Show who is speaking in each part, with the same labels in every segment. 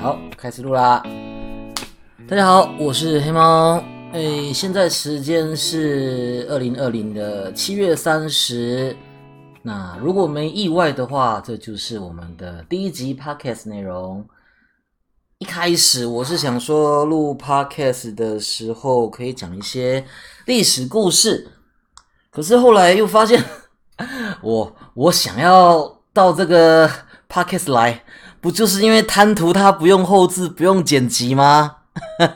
Speaker 1: 好，开始录啦！大家好，我是黑猫。哎，现在时间是二零二零的七月三十。那如果没意外的话，这就是我们的第一集 podcast 内容。一开始我是想说，录 podcast 的时候可以讲一些历史故事，可是后来又发现，我我想要到这个 podcast 来。不就是因为贪图它不用后置、不用剪辑吗？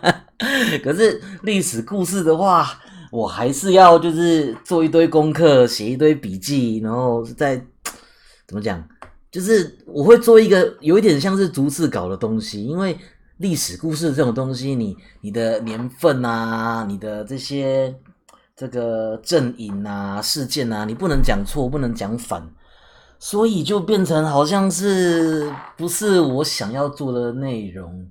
Speaker 1: 可是历史故事的话，我还是要就是做一堆功课、写一堆笔记，然后再怎么讲，就是我会做一个有一点像是逐字稿的东西。因为历史故事这种东西，你你的年份啊，你的这些这个阵营啊、事件啊，你不能讲错，不能讲反。所以就变成好像是不是我想要做的内容，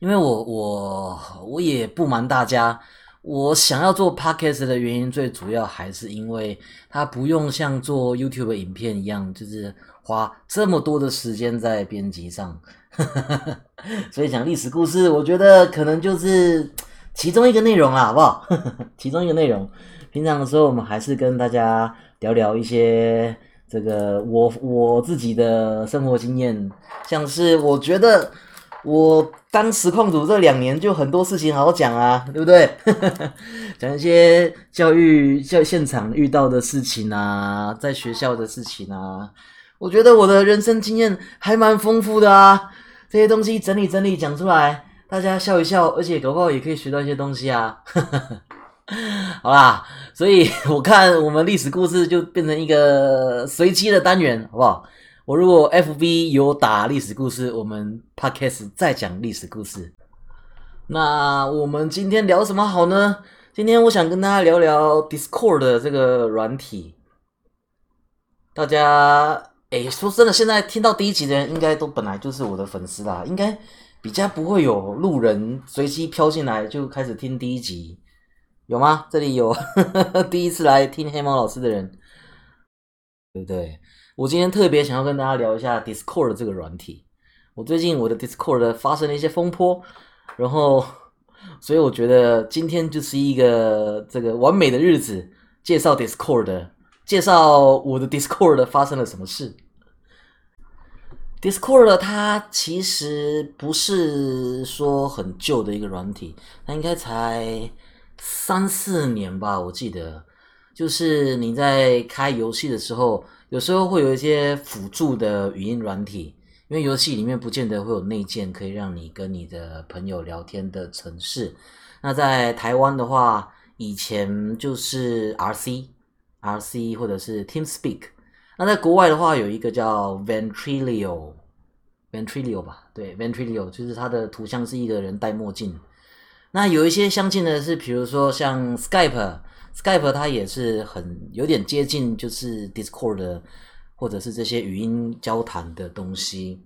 Speaker 1: 因为我我我也不瞒大家，我想要做 podcast 的原因最主要还是因为它不用像做 YouTube 影片一样，就是花这么多的时间在编辑上，所以讲历史故事，我觉得可能就是其中一个内容啦，好不好？其中一个内容，平常的时候我们还是跟大家聊聊一些。这个我我自己的生活经验，像是我觉得我当实况组这两年就很多事情好讲啊，对不对？讲一些教育教现场遇到的事情啊，在学校的事情啊，我觉得我的人生经验还蛮丰富的啊。这些东西整理整理讲出来，大家笑一笑，而且搞不好也可以学到一些东西啊。好啦，所以 我看我们历史故事就变成一个随机的单元，好不好？我如果 FB 有打历史故事，我们 Podcast 再讲历史故事。那我们今天聊什么好呢？今天我想跟大家聊聊 Discord 的这个软体。大家，哎，说真的，现在听到第一集的人，应该都本来就是我的粉丝啦，应该比较不会有路人随机飘进来就开始听第一集。有吗？这里有 第一次来听黑猫老师的人，对不对？我今天特别想要跟大家聊一下 Discord 这个软体。我最近我的 Discord 发生了一些风波，然后，所以我觉得今天就是一个这个完美的日子，介绍 Discord，介绍我的 Discord 发生了什么事。Discord 它其实不是说很旧的一个软体，它应该才。三四年吧，我记得，就是你在开游戏的时候，有时候会有一些辅助的语音软体，因为游戏里面不见得会有内建可以让你跟你的朋友聊天的程式。那在台湾的话，以前就是 RC、RC 或者是 TeamSpeak。那在国外的话，有一个叫 Ventrilo、Ventrilo 吧，对，Ventrilo 就是它的图像是一个人戴墨镜。那有一些相近的是，比如说像 Skype，Skype 它也是很有点接近，就是 Discord 的，或者是这些语音交谈的东西。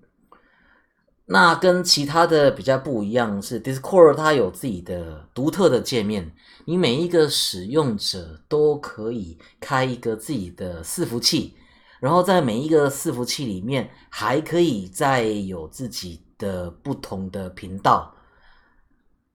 Speaker 1: 那跟其他的比较不一样是，Discord 它有自己的独特的界面，你每一个使用者都可以开一个自己的伺服器，然后在每一个伺服器里面还可以再有自己的不同的频道。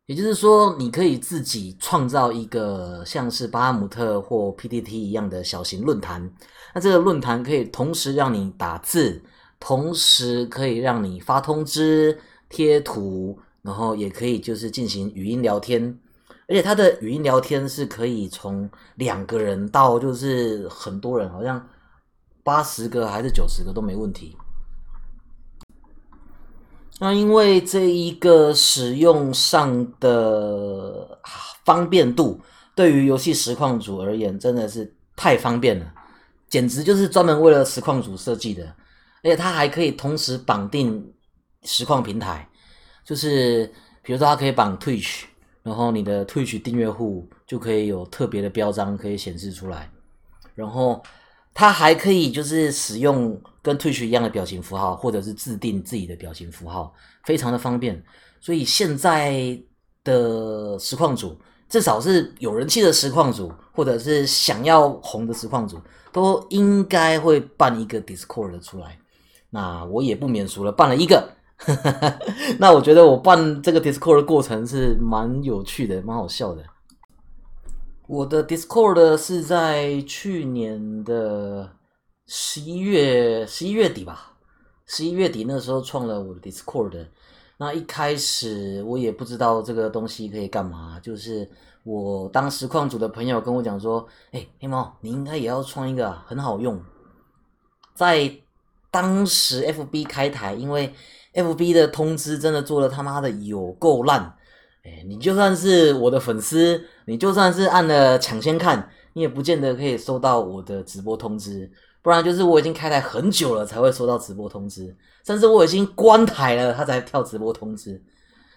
Speaker 1: 也就是说，你可以自己创造一个像是巴姆特或 PTT 一样的小型论坛。那这个论坛可以同时让你打字，同时可以让你发通知、贴图，然后也可以就是进行语音聊天。而且它的语音聊天是可以从两个人到就是很多人，好像八十个还是九十个都没问题。那因为这一个使用上的方便度，对于游戏实况组而言真的是太方便了，简直就是专门为了实况组设计的。而且它还可以同时绑定实况平台，就是比如说它可以绑 Twitch，然后你的 Twitch 订阅户就可以有特别的标章可以显示出来，然后。它还可以就是使用跟 Twitch 一样的表情符号，或者是自定自己的表情符号，非常的方便。所以现在的实况组，至少是有人气的实况组，或者是想要红的实况组，都应该会办一个 Discord 出来。那我也不免俗了，办了一个，那我觉得我办这个 Discord 的过程是蛮有趣的，蛮好笑的。我的 Discord 是在去年的十一月十一月底吧，十一月底那时候创了我的 Discord。那一开始我也不知道这个东西可以干嘛，就是我当时矿组的朋友跟我讲说：“哎，黑猫，你应该也要创一个，很好用。”在当时 FB 开台，因为 FB 的通知真的做的他妈的有够烂，你就算是我的粉丝，你就算是按了抢先看，你也不见得可以收到我的直播通知，不然就是我已经开台很久了才会收到直播通知。甚至我已经关台了，他才跳直播通知，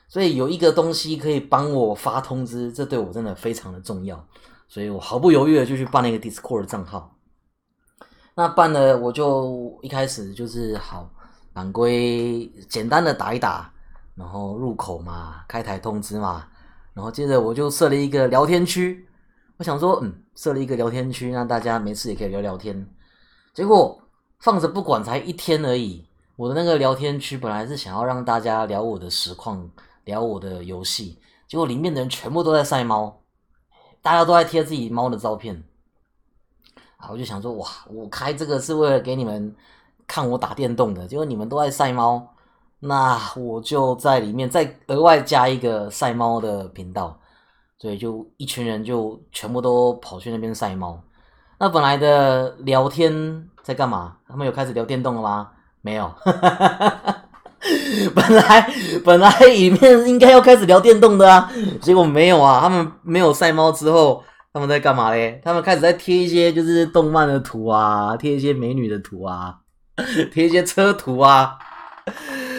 Speaker 1: 所以有一个东西可以帮我发通知，这对我真的非常的重要，所以我毫不犹豫的就去办了一个 Discord 账号。那办了，我就一开始就是好，反规简单的打一打，然后入口嘛，开台通知嘛，然后接着我就设了一个聊天区，我想说，嗯，设了一个聊天区，让大家没事也可以聊聊天。结果放着不管，才一天而已。我的那个聊天区本来是想要让大家聊我的实况，聊我的游戏，结果里面的人全部都在晒猫，大家都在贴自己猫的照片，啊，我就想说，哇，我开这个是为了给你们看我打电动的，结果你们都在晒猫，那我就在里面再额外加一个晒猫的频道，所以就一群人就全部都跑去那边晒猫。那本来的聊天在干嘛？他们有开始聊电动了吗？没有，本来本来里面应该要开始聊电动的啊，结果没有啊。他们没有晒猫之后，他们在干嘛嘞？他们开始在贴一些就是动漫的图啊，贴一些美女的图啊，贴一些车图啊。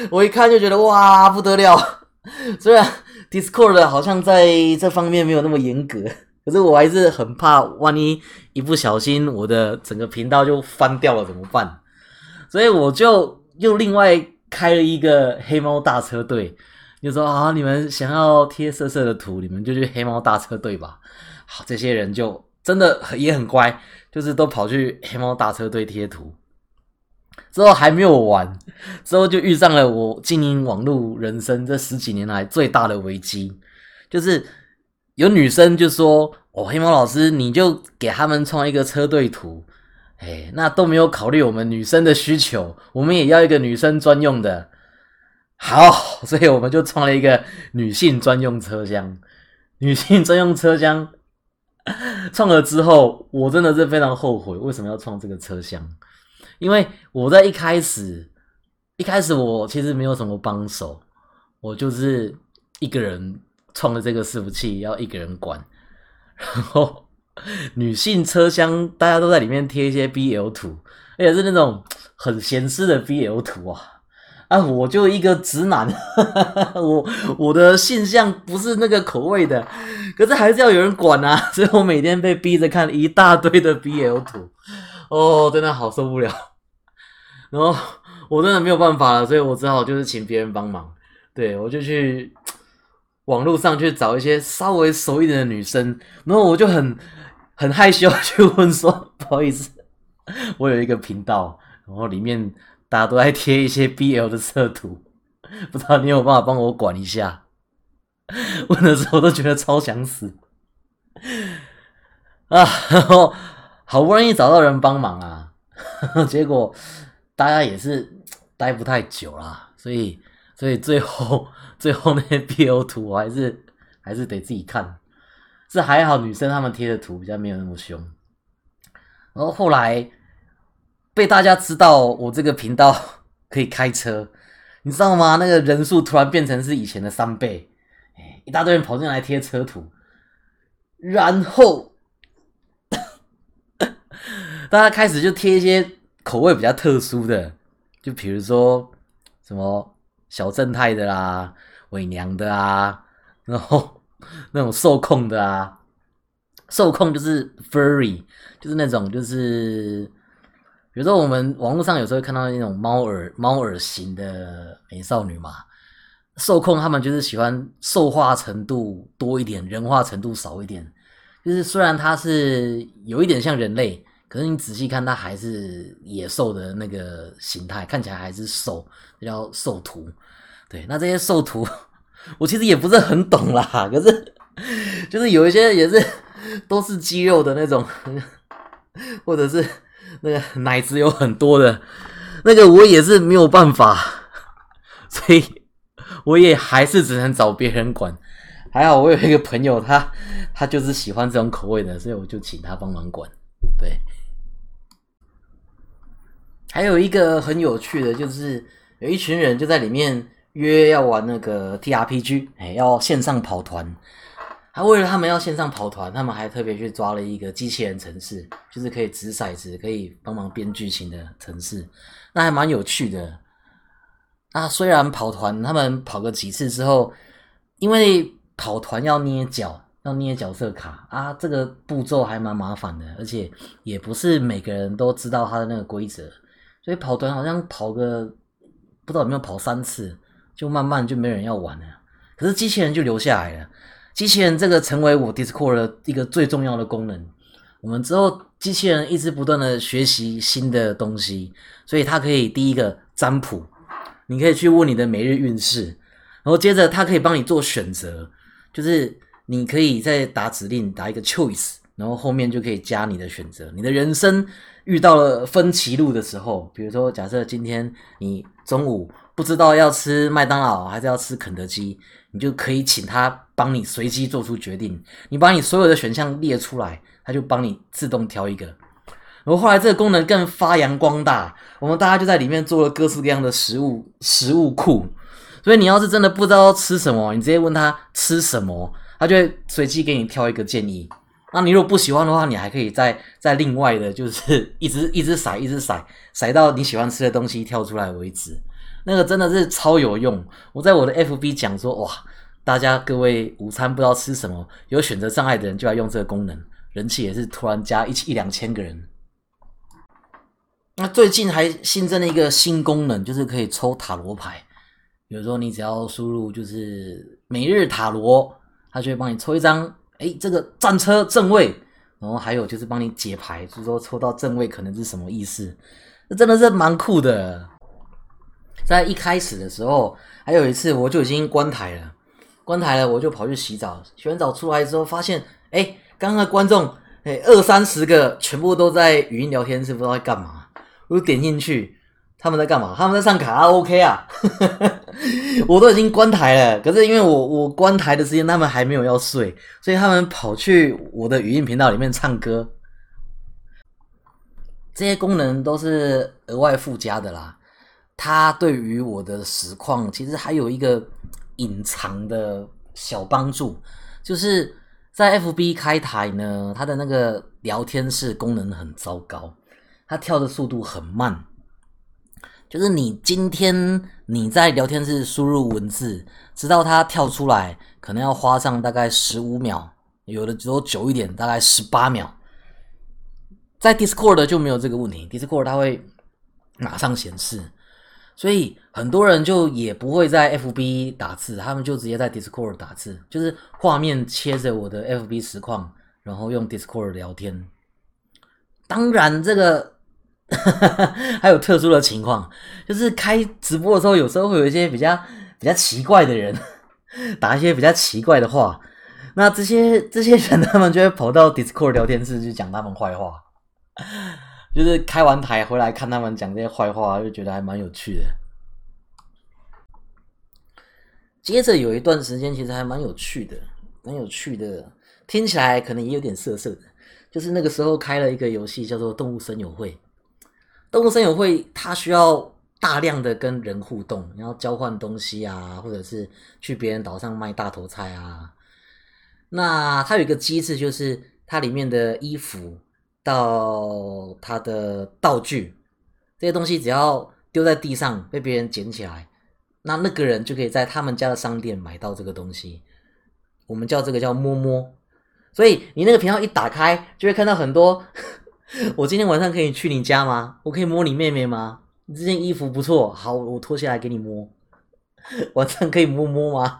Speaker 1: 我一看就觉得哇不得了，虽然 Discord 好像在这方面没有那么严格，可是我还是很怕，万一一不小心我的整个频道就翻掉了怎么办？所以我就又另外开了一个黑猫大车队，就说啊，你们想要贴色色的图，你们就去黑猫大车队吧。好，这些人就真的也很乖，就是都跑去黑猫大车队贴图。之后还没有完，之后就遇上了我经营网络人生这十几年来最大的危机，就是有女生就说：“哦，黑猫老师，你就给他们创一个车队图。”哎，那都没有考虑我们女生的需求，我们也要一个女生专用的。好，所以我们就创了一个女性专用车厢。女性专用车厢 创了之后，我真的是非常后悔，为什么要创这个车厢？因为我在一开始，一开始我其实没有什么帮手，我就是一个人创了这个伺服器，要一个人管，然后。女性车厢，大家都在里面贴一些 BL 图，而且是那种很咸湿的 BL 图啊！啊，我就一个直男，我我的性向不是那个口味的，可是还是要有人管啊，所以我每天被逼着看一大堆的 BL 图，哦，真的好受不了。然后我真的没有办法了，所以我只好就是请别人帮忙，对我就去网络上去找一些稍微熟一点的女生，然后我就很。很害羞去问说：“ 不好意思，我有一个频道，然后里面大家都在贴一些 BL 的色图，不知道你有办法帮我管一下？” 问的时候都觉得超想死啊！然后好不容易找到人帮忙啊，结果大家也是 待不太久啦，所以所以最后 最后那些 BO 图我还是还是得自己看。是还好，女生她们贴的图比较没有那么凶。然后后来被大家知道我这个频道 可以开车，你知道吗？那个人数突然变成是以前的三倍，一大堆人跑进来贴车图，然后 大家开始就贴一些口味比较特殊的，就比如说什么小正太的啦、伪娘的啊，然后。那种受控的啊，受控就是 furry，就是那种就是，比如说我们网络上有时候会看到那种猫耳猫耳型的美少女嘛，受控他们就是喜欢兽化程度多一点，人化程度少一点。就是虽然它是有一点像人类，可是你仔细看，它还是野兽的那个形态，看起来还是兽，叫兽图。对，那这些兽图，我其实也不是很懂啦。可是就是有一些也是都是肌肉的那种，或者是那个奶子有很多的，那个我也是没有办法，所以我也还是只能找别人管。还好我有一个朋友，他他就是喜欢这种口味的，所以我就请他帮忙管。对。还有一个很有趣的，就是有一群人就在里面约要玩那个 T R P G，哎，要线上跑团。还为了他们要线上跑团，他们还特别去抓了一个机器人城市，就是可以掷骰子、可以帮忙编剧情的城市，那还蛮有趣的。那虽然跑团他们跑个几次之后，因为跑团要捏脚，要捏角色卡啊，这个步骤还蛮麻烦的，而且也不是每个人都知道它的那个规则。所以跑团好像跑个不知道有没有跑三次，就慢慢就没人要玩了。可是机器人就留下来了。机器人这个成为我 Discord 的一个最重要的功能。我们之后机器人一直不断的学习新的东西，所以它可以第一个占卜，你可以去问你的每日运势，然后接着它可以帮你做选择，就是你可以再打指令打一个 choice，然后后面就可以加你的选择，你的人生。遇到了分歧路的时候，比如说，假设今天你中午不知道要吃麦当劳还是要吃肯德基，你就可以请他帮你随机做出决定。你把你所有的选项列出来，他就帮你自动挑一个。然后后来这个功能更发扬光大，我们大家就在里面做了各式各样的食物食物库。所以你要是真的不知道吃什么，你直接问他吃什么，他就会随机给你挑一个建议。那你如果不喜欢的话，你还可以再 再另外的，就是 一直一直甩，一直甩，甩到你喜欢吃的东西跳出来为止。那个真的是超有用。我在我的 FB 讲说，哇，大家各位午餐不知道吃什么，有选择障碍的人就来用这个功能，人气也是突然加一一两千个人。那最近还新增了一个新功能，就是可以抽塔罗牌。比如说你只要输入就是每日塔罗，它就会帮你抽一张。哎，这个战车正位，然后还有就是帮你解牌，就是说抽到正位可能是什么意思？这真的是蛮酷的。在一开始的时候，还有一次我就已经关台了，关台了，我就跑去洗澡，洗完澡出来之后发现，哎，刚刚观众哎二三十个全部都在语音聊天室，不知道在干嘛，我就点进去。他们在干嘛？他们在上卡拉 OK 啊！我都已经关台了，可是因为我我关台的时间，他们还没有要睡，所以他们跑去我的语音频道里面唱歌。这些功能都是额外附加的啦。它对于我的实况其实还有一个隐藏的小帮助，就是在 FB 开台呢，它的那个聊天室功能很糟糕，它跳的速度很慢。就是你今天你在聊天室输入文字，直到它跳出来，可能要花上大概十五秒，有的时候久一点，大概十八秒。在 Discord 就没有这个问题，Discord 它会马上显示，所以很多人就也不会在 FB 打字，他们就直接在 Discord 打字，就是画面切着我的 FB 实况，然后用 Discord 聊天。当然这个。还有特殊的情况，就是开直播的时候，有时候会有一些比较比较奇怪的人 打一些比较奇怪的话，那这些这些人他们就会跑到 Discord 聊天室去讲他们坏话，就是开完台回来看他们讲这些坏话，就觉得还蛮有趣的。接着有一段时间，其实还蛮有趣的，蛮有趣的，听起来可能也有点涩涩的，就是那个时候开了一个游戏叫做《动物森友会》。动物森友会，它需要大量的跟人互动，然后交换东西啊，或者是去别人岛上卖大头菜啊。那它有一个机制，就是它里面的衣服到它的道具这些东西，只要丢在地上被别人捡起来，那那个人就可以在他们家的商店买到这个东西。我们叫这个叫摸摸。所以你那个频道一打开，就会看到很多。我今天晚上可以去你家吗？我可以摸你妹妹吗？你这件衣服不错，好，我脱下来给你摸。晚上可以摸摸吗？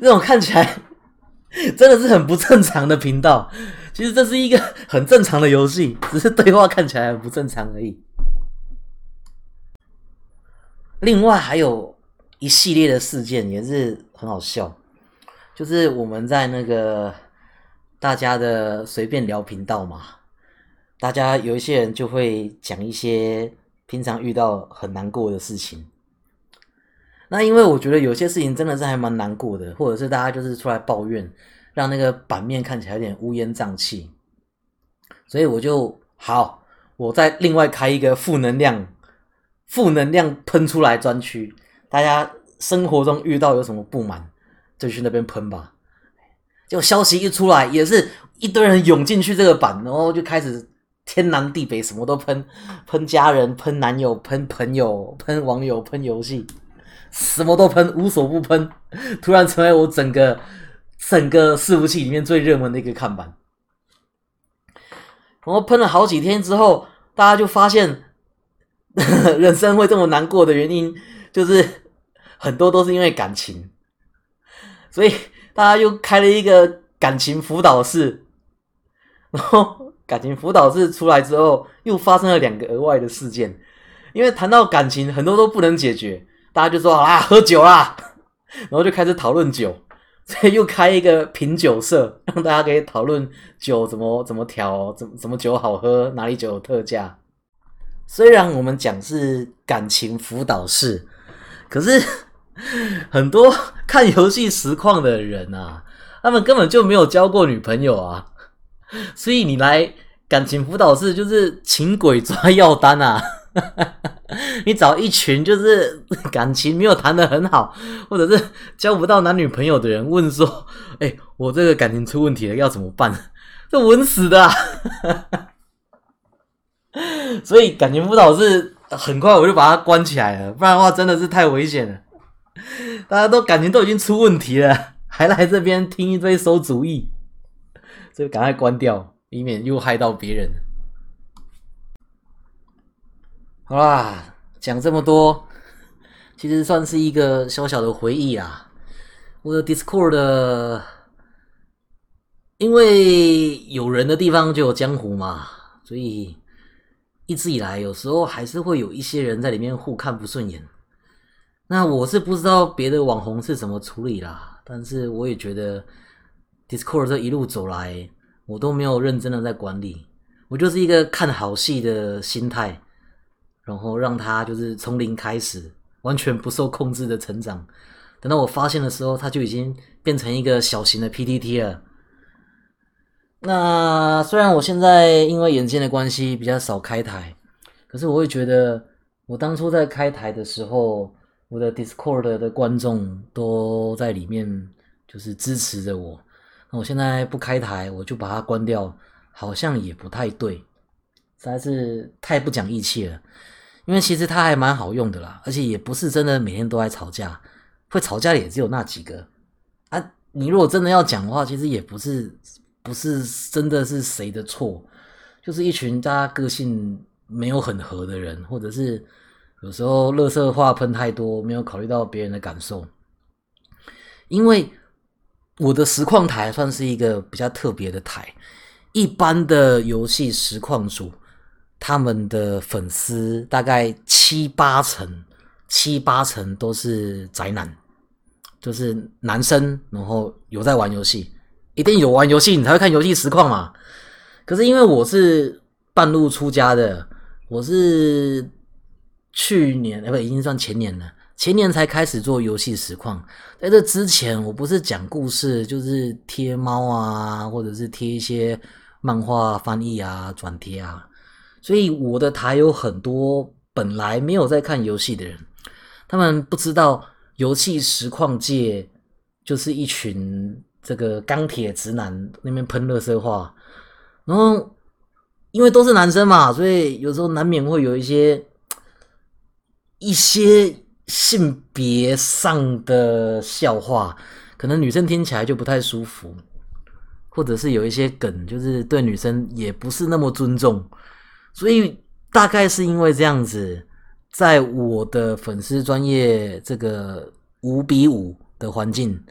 Speaker 1: 那种看起来 真的是很不正常的频道。其实这是一个 很正常的游戏，只是对话看起来很不正常而已。另外还有一系列的事件也是很好笑，就是我们在那个大家的随便聊频道嘛，大家有一些人就会讲一些平常遇到很难过的事情。那因为我觉得有些事情真的是还蛮难过的，或者是大家就是出来抱怨。让那个版面看起来有点乌烟瘴气，所以我就好，我再另外开一个负能量、负能量喷出来专区。大家生活中遇到有什么不满，就去那边喷吧。就消息一出来，也是一堆人涌进去这个版，然后就开始天南地北什么都喷，喷家人、喷男友、喷朋友、喷网友、喷游戏，什么都喷，无所不喷。突然成为我整个。整个伺服器里面最热门的一个看板，然后喷了好几天之后，大家就发现 人生会这么难过的原因，就是很多都是因为感情，所以大家又开了一个感情辅导室，然后感情辅导室出来之后，又发生了两个额外的事件，因为谈到感情，很多都不能解决，大家就说啊，喝酒啦，然后就开始讨论酒。所以又开一个品酒社，让大家可以讨论酒怎么怎么调，怎怎么酒好喝，哪里酒有特价。虽然我们讲是感情辅导室，可是 很多看游戏实况的人啊，他们根本就没有交过女朋友啊，所以你来感情辅导室就是请鬼抓药单啊。你找一群就是 感情没有谈的很好，或者是交不到男女朋友的人，问说：“哎，我这个感情出问题了，要怎么办？”这稳死的。所以感情辅导室很快我就把它关起来了，不然的话真的是太危险了。大家都感情都已经出问题了，还来这边听一堆馊主意，所以赶快关掉，以免又害到别人。好啦，讲这么多，其实算是一个小小的回忆啊。我的 Discord 的，因为有人的地方就有江湖嘛，所以一直以来，有时候还是会有一些人在里面互看不顺眼。那我是不知道别的网红是怎么处理啦，但是我也觉得 Discord 这一路走来，我都没有认真的在管理，我就是一个看好戏的心态。然后让他就是从零开始，完全不受控制的成长。等到我发现的时候，他就已经变成一个小型的 PTT 了。那虽然我现在因为眼睛的关系比较少开台，可是我会觉得，我当初在开台的时候，我的 Discord 的观众都在里面，就是支持着我。我现在不开台，我就把它关掉，好像也不太对，实在是太不讲义气了。因为其实它还蛮好用的啦，而且也不是真的每天都在吵架，会吵架的也只有那几个啊。你如果真的要讲的话，其实也不是不是真的是谁的错，就是一群大家个性没有很合的人，或者是有时候乐色话喷太多，没有考虑到别人的感受。因为我的实况台算是一个比较特别的台，一般的游戏实况组。他们的粉丝大概七八成，七八成都是宅男，就是男生，然后有在玩游戏，一定有玩游戏，你才会看游戏实况嘛。可是因为我是半路出家的，我是去年，哎不已经算前年了，前年才开始做游戏实况。在这之前，我不是讲故事，就是贴猫啊，或者是贴一些漫画翻译啊、转贴啊。所以我的台有很多本来没有在看游戏的人，他们不知道游戏实况界就是一群这个钢铁直男那边喷热色话，然后因为都是男生嘛，所以有时候难免会有一些一些性别上的笑话，可能女生听起来就不太舒服，或者是有一些梗，就是对女生也不是那么尊重。所以大概是因为这样子，在我的粉丝专业这个五比五的环境，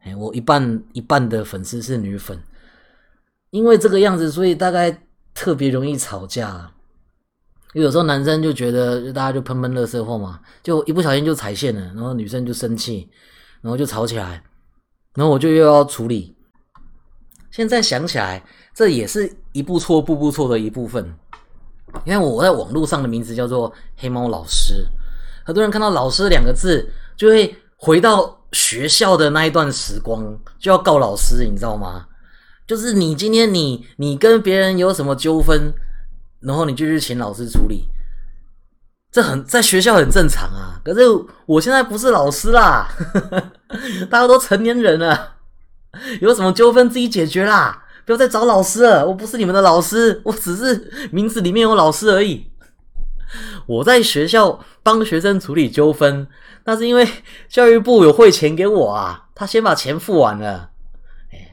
Speaker 1: 哎，我一半一半的粉丝是女粉，因为这个样子，所以大概特别容易吵架。因为有时候男生就觉得，大家就喷喷乐色货嘛，就一不小心就踩线了，然后女生就生气，然后就吵起来，然后我就又要处理。现在想起来，这也是一步错步步错的一部分。因为我在网络上的名字叫做黑猫老师，很多人看到“老师”两个字，就会回到学校的那一段时光，就要告老师，你知道吗？就是你今天你你跟别人有什么纠纷？然后你就去请老师处理，这很在学校很正常啊。可是我现在不是老师啦，大家都成年人了，有什么纠纷自己解决啦，不要再找老师了。我不是你们的老师，我只是名字里面有老师而已。我在学校帮学生处理纠纷，那是因为教育部有汇钱给我啊，他先把钱付完了。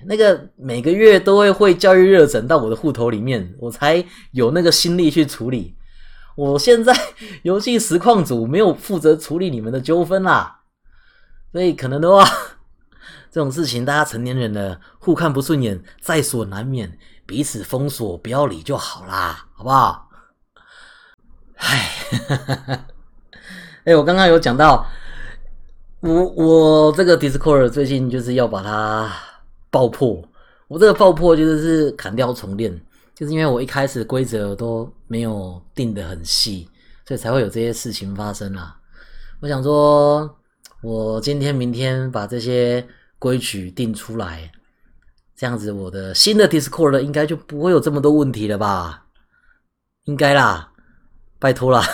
Speaker 1: 那个每个月都会汇教育热诊到我的户头里面，我才有那个心力去处理。我现在 游戏实况组没有负责处理你们的纠纷啦，所以可能的话，这种事情大家成年人的，互看不顺眼在所难免，彼此封锁不要理就好啦，好不好？唉，哎，我刚刚有讲到，我我这个 Discord 最近就是要把它。爆破！我这个爆破就是砍掉重练，就是因为我一开始规则都没有定的很细，所以才会有这些事情发生啦。我想说，我今天、明天把这些规矩定出来，这样子我的新的 Discord 应该就不会有这么多问题了吧？应该啦，拜托啦！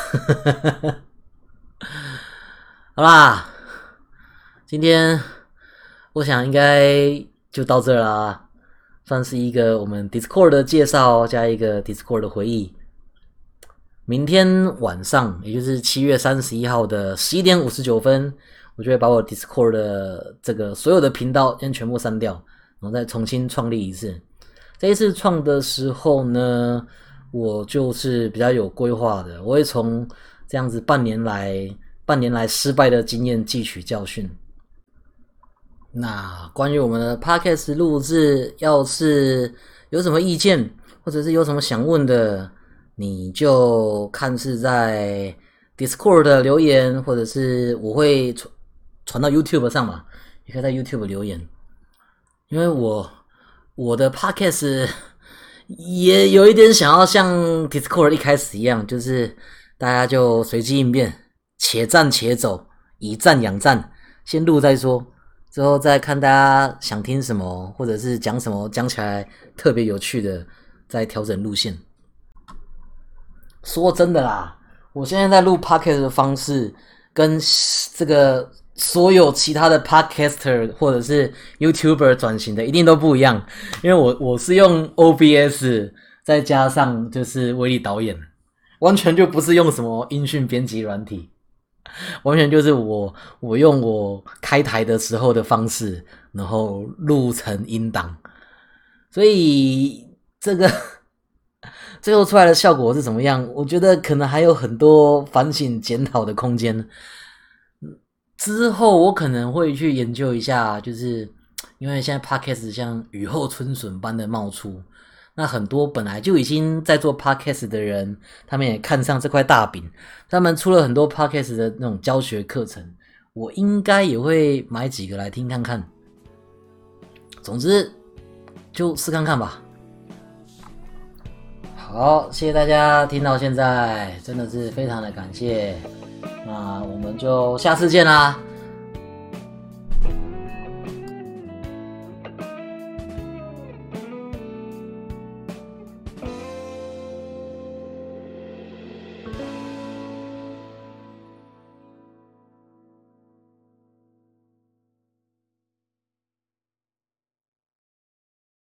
Speaker 1: 好啦，今天我想应该。就到这啦，算是一个我们 Discord 的介绍加一个 Discord 的回忆。明天晚上，也就是七月三十一号的十一点五十九分，我就会把我 Discord 的这个所有的频道先全部删掉，然后再重新创立一次。这一次创的时候呢，我就是比较有规划的，我会从这样子半年来半年来失败的经验汲取教训。那关于我们的 podcast 录制，要是有什么意见，或者是有什么想问的，你就看是在 Discord 的留言，或者是我会传传到 YouTube 上嘛，也可以在 YouTube 留言。因为我我的 podcast 也有一点想要像 Discord 一开始一样，就是大家就随机应变，且战且走，以战养战，先录再说。之后再看大家想听什么，或者是讲什么，讲起来特别有趣的，再调整路线。说真的啦，我现在在录 podcast 的方式，跟这个所有其他的 podcaster 或者是 YouTuber 转型的一定都不一样，因为我我是用 OBS 再加上就是威力导演，完全就不是用什么音讯编辑软体。完全就是我，我用我开台的时候的方式，然后录成音档，所以这个最后出来的效果是怎么样？我觉得可能还有很多反省检讨的空间。之后我可能会去研究一下，就是因为现在 Podcast 像雨后春笋般的冒出。那很多本来就已经在做 podcast 的人，他们也看上这块大饼，他们出了很多 podcast 的那种教学课程，我应该也会买几个来听看看。总之，就试看看吧。好，谢谢大家听到现在，真的是非常的感谢。那我们就下次见啦。